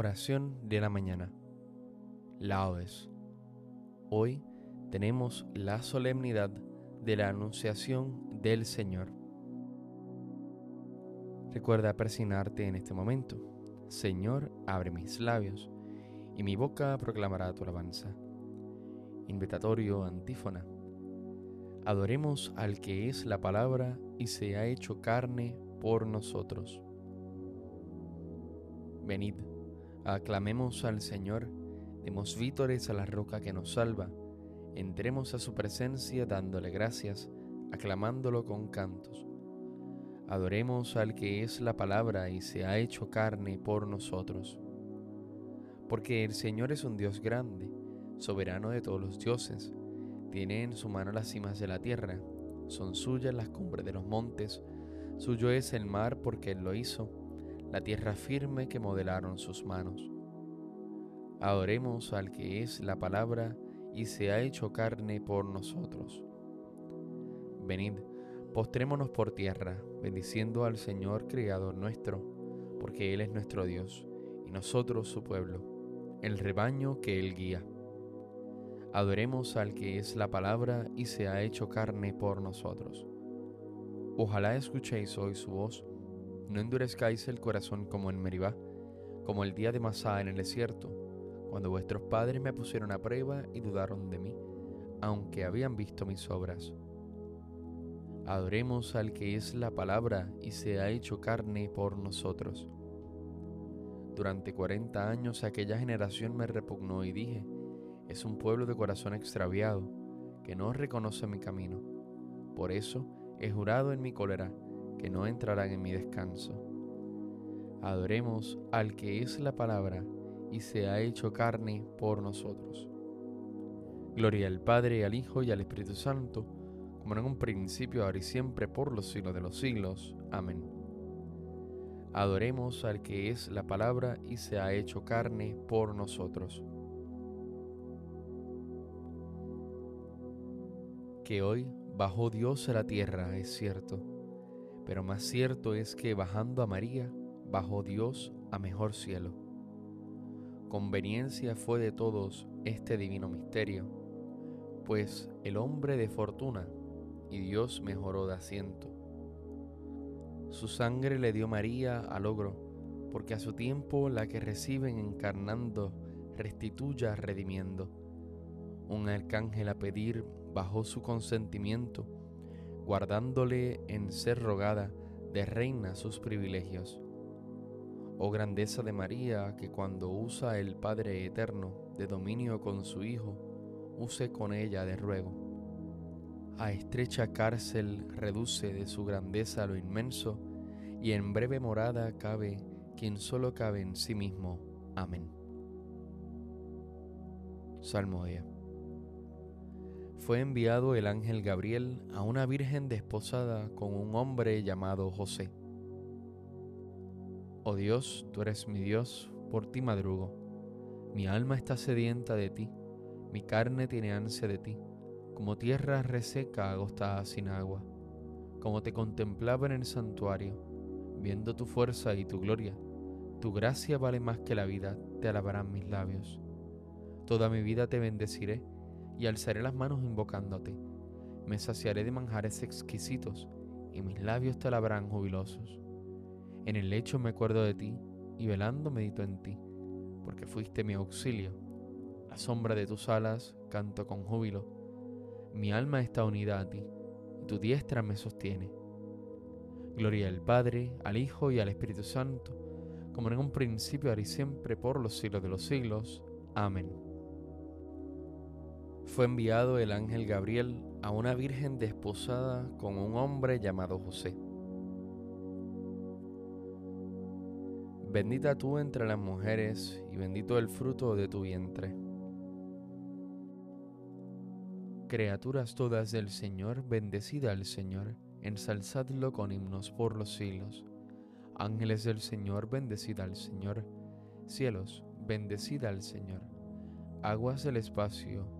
Oración de la mañana. Laudes. Hoy tenemos la solemnidad de la Anunciación del Señor. Recuerda persignarte en este momento. Señor, abre mis labios, y mi boca proclamará tu alabanza. Invitatorio antífona. Adoremos al que es la palabra y se ha hecho carne por nosotros. Venid Aclamemos al Señor, demos vítores a la roca que nos salva, entremos a su presencia dándole gracias, aclamándolo con cantos. Adoremos al que es la palabra y se ha hecho carne por nosotros. Porque el Señor es un Dios grande, soberano de todos los dioses, tiene en su mano las cimas de la tierra, son suyas las cumbres de los montes, suyo es el mar porque Él lo hizo la tierra firme que modelaron sus manos. Adoremos al que es la palabra y se ha hecho carne por nosotros. Venid, postrémonos por tierra, bendiciendo al Señor Creador nuestro, porque Él es nuestro Dios, y nosotros su pueblo, el rebaño que Él guía. Adoremos al que es la palabra y se ha hecho carne por nosotros. Ojalá escuchéis hoy su voz no endurezcáis el corazón como en Meribá, como el día de Masá en el desierto, cuando vuestros padres me pusieron a prueba y dudaron de mí, aunque habían visto mis obras. Adoremos al que es la palabra y se ha hecho carne por nosotros. Durante cuarenta años aquella generación me repugnó y dije, es un pueblo de corazón extraviado, que no reconoce mi camino. Por eso he jurado en mi cólera, que no entrarán en mi descanso. Adoremos al que es la palabra y se ha hecho carne por nosotros. Gloria al Padre, al Hijo y al Espíritu Santo, como en un principio, ahora y siempre, por los siglos de los siglos. Amén. Adoremos al que es la palabra y se ha hecho carne por nosotros. Que hoy bajó Dios a la tierra, es cierto pero más cierto es que bajando a María, bajó Dios a mejor cielo. Conveniencia fue de todos este divino misterio, pues el hombre de fortuna y Dios mejoró de asiento. Su sangre le dio María al logro, porque a su tiempo la que reciben encarnando restituya redimiendo. Un arcángel a pedir bajó su consentimiento guardándole en ser rogada de reina sus privilegios. Oh grandeza de María, que cuando usa el Padre Eterno de dominio con su Hijo, use con ella de ruego. A estrecha cárcel reduce de su grandeza lo inmenso, y en breve morada cabe quien solo cabe en sí mismo. Amén. Salmodia fue enviado el ángel Gabriel a una virgen desposada con un hombre llamado José. Oh Dios, tú eres mi Dios, por ti madrugo. Mi alma está sedienta de ti, mi carne tiene ansia de ti, como tierra reseca agostada sin agua. Como te contemplaba en el santuario, viendo tu fuerza y tu gloria, tu gracia vale más que la vida, te alabarán mis labios. Toda mi vida te bendeciré y alzaré las manos invocándote. Me saciaré de manjares exquisitos y mis labios te alabarán jubilosos. En el lecho me acuerdo de ti y velando medito en ti, porque fuiste mi auxilio. La sombra de tus alas canto con júbilo. Mi alma está unida a ti y tu diestra me sostiene. Gloria al Padre, al Hijo y al Espíritu Santo, como en un principio, ahora y siempre, por los siglos de los siglos. Amén fue enviado el ángel Gabriel a una virgen desposada con un hombre llamado José. Bendita tú entre las mujeres y bendito el fruto de tu vientre. Criaturas todas del Señor, bendecida al Señor, ensalzadlo con himnos por los siglos. Ángeles del Señor, bendecida al Señor. Cielos, bendecida al Señor. Aguas del espacio,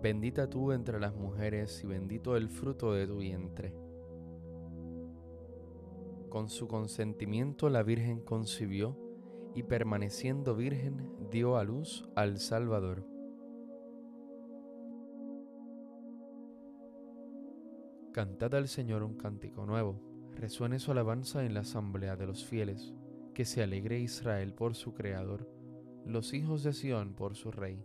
Bendita tú entre las mujeres y bendito el fruto de tu vientre. Con su consentimiento la Virgen concibió y permaneciendo virgen dio a luz al Salvador. Cantad al Señor un cántico nuevo, resuene su alabanza en la asamblea de los fieles, que se alegre Israel por su Creador, los hijos de Sión por su Rey.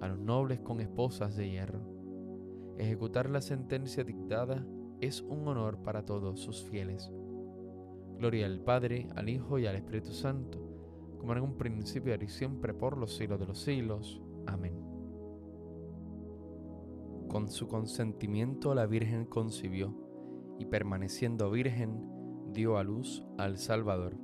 a los nobles con esposas de hierro. Ejecutar la sentencia dictada es un honor para todos sus fieles. Gloria al Padre, al Hijo y al Espíritu Santo, como en un principio y siempre por los siglos de los siglos. Amén. Con su consentimiento la Virgen concibió, y permaneciendo virgen, dio a luz al Salvador.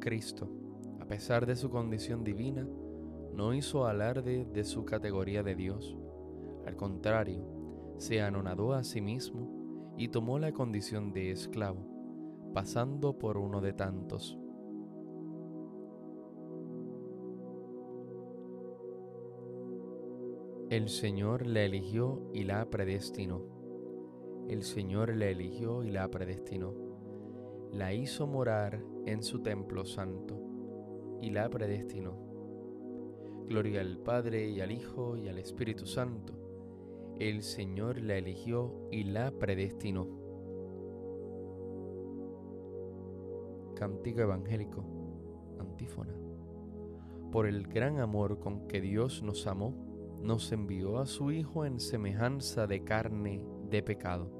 Cristo, a pesar de su condición divina, no hizo alarde de su categoría de Dios. Al contrario, se anonadó a sí mismo y tomó la condición de esclavo, pasando por uno de tantos. El Señor la eligió y la predestinó. El Señor la eligió y la predestinó. La hizo morar en su templo santo y la predestinó. Gloria al Padre y al Hijo y al Espíritu Santo. El Señor la eligió y la predestinó. Cántico Evangélico, antífona. Por el gran amor con que Dios nos amó, nos envió a su Hijo en semejanza de carne de pecado.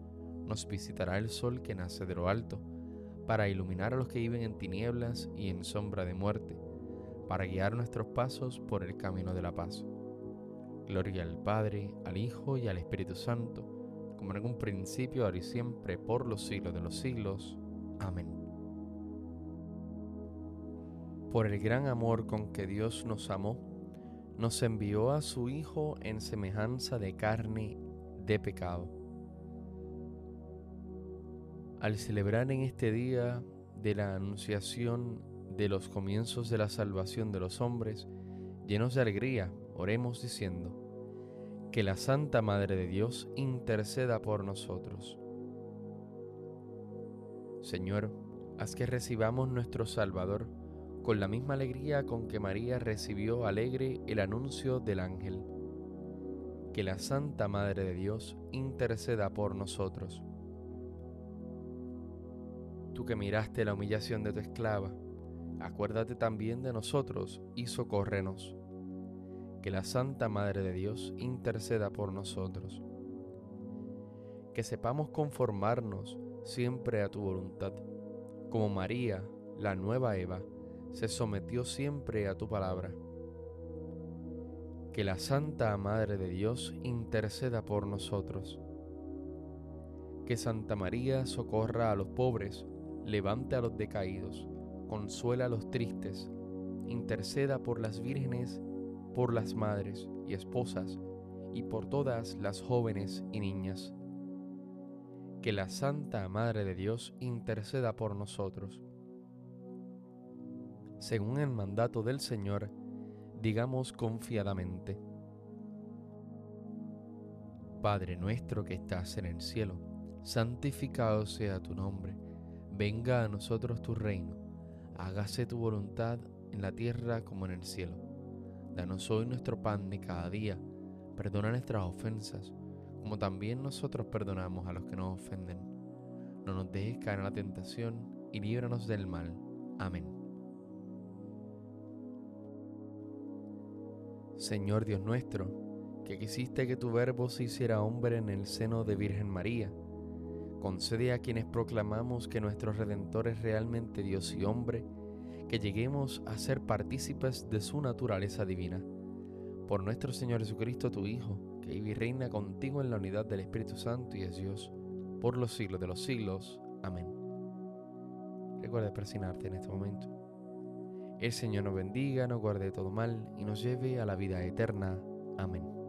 nos visitará el sol que nace de lo alto, para iluminar a los que viven en tinieblas y en sombra de muerte, para guiar nuestros pasos por el camino de la paz. Gloria al Padre, al Hijo y al Espíritu Santo, como en un principio, ahora y siempre, por los siglos de los siglos. Amén. Por el gran amor con que Dios nos amó, nos envió a su Hijo en semejanza de carne de pecado. Al celebrar en este día de la anunciación de los comienzos de la salvación de los hombres, llenos de alegría, oremos diciendo, que la Santa Madre de Dios interceda por nosotros. Señor, haz que recibamos nuestro Salvador con la misma alegría con que María recibió alegre el anuncio del ángel. Que la Santa Madre de Dios interceda por nosotros. Tú que miraste la humillación de tu esclava, acuérdate también de nosotros y socórrenos que la Santa Madre de Dios interceda por nosotros. Que sepamos conformarnos siempre a tu voluntad, como María, la nueva Eva, se sometió siempre a tu palabra. Que la Santa Madre de Dios interceda por nosotros. Que Santa María socorra a los pobres, levante a los decaídos, consuela a los tristes, interceda por las vírgenes por las madres y esposas y por todas las jóvenes y niñas. Que la Santa Madre de Dios interceda por nosotros. Según el mandato del Señor, digamos confiadamente, Padre nuestro que estás en el cielo, santificado sea tu nombre, venga a nosotros tu reino, hágase tu voluntad en la tierra como en el cielo. Danos hoy nuestro pan de cada día. Perdona nuestras ofensas, como también nosotros perdonamos a los que nos ofenden. No nos dejes caer en la tentación y líbranos del mal. Amén. Señor Dios nuestro, que quisiste que tu verbo se hiciera hombre en el seno de Virgen María, concede a quienes proclamamos que nuestro Redentor es realmente Dios y hombre, que lleguemos a ser partícipes de su naturaleza divina. Por nuestro Señor Jesucristo, tu Hijo, que vive y reina contigo en la unidad del Espíritu Santo y es Dios, por los siglos de los siglos. Amén. Recuerda presionarte en este momento. El Señor nos bendiga, nos guarde de todo mal y nos lleve a la vida eterna. Amén.